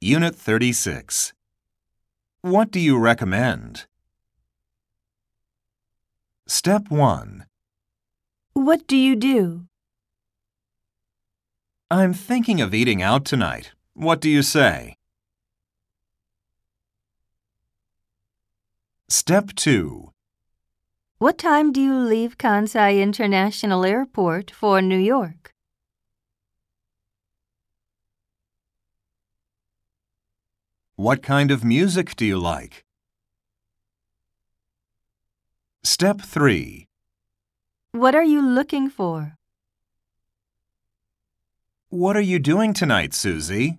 Unit 36. What do you recommend? Step 1. What do you do? I'm thinking of eating out tonight. What do you say? Step 2. What time do you leave Kansai International Airport for New York? What kind of music do you like? Step 3. What are you looking for? What are you doing tonight, Susie?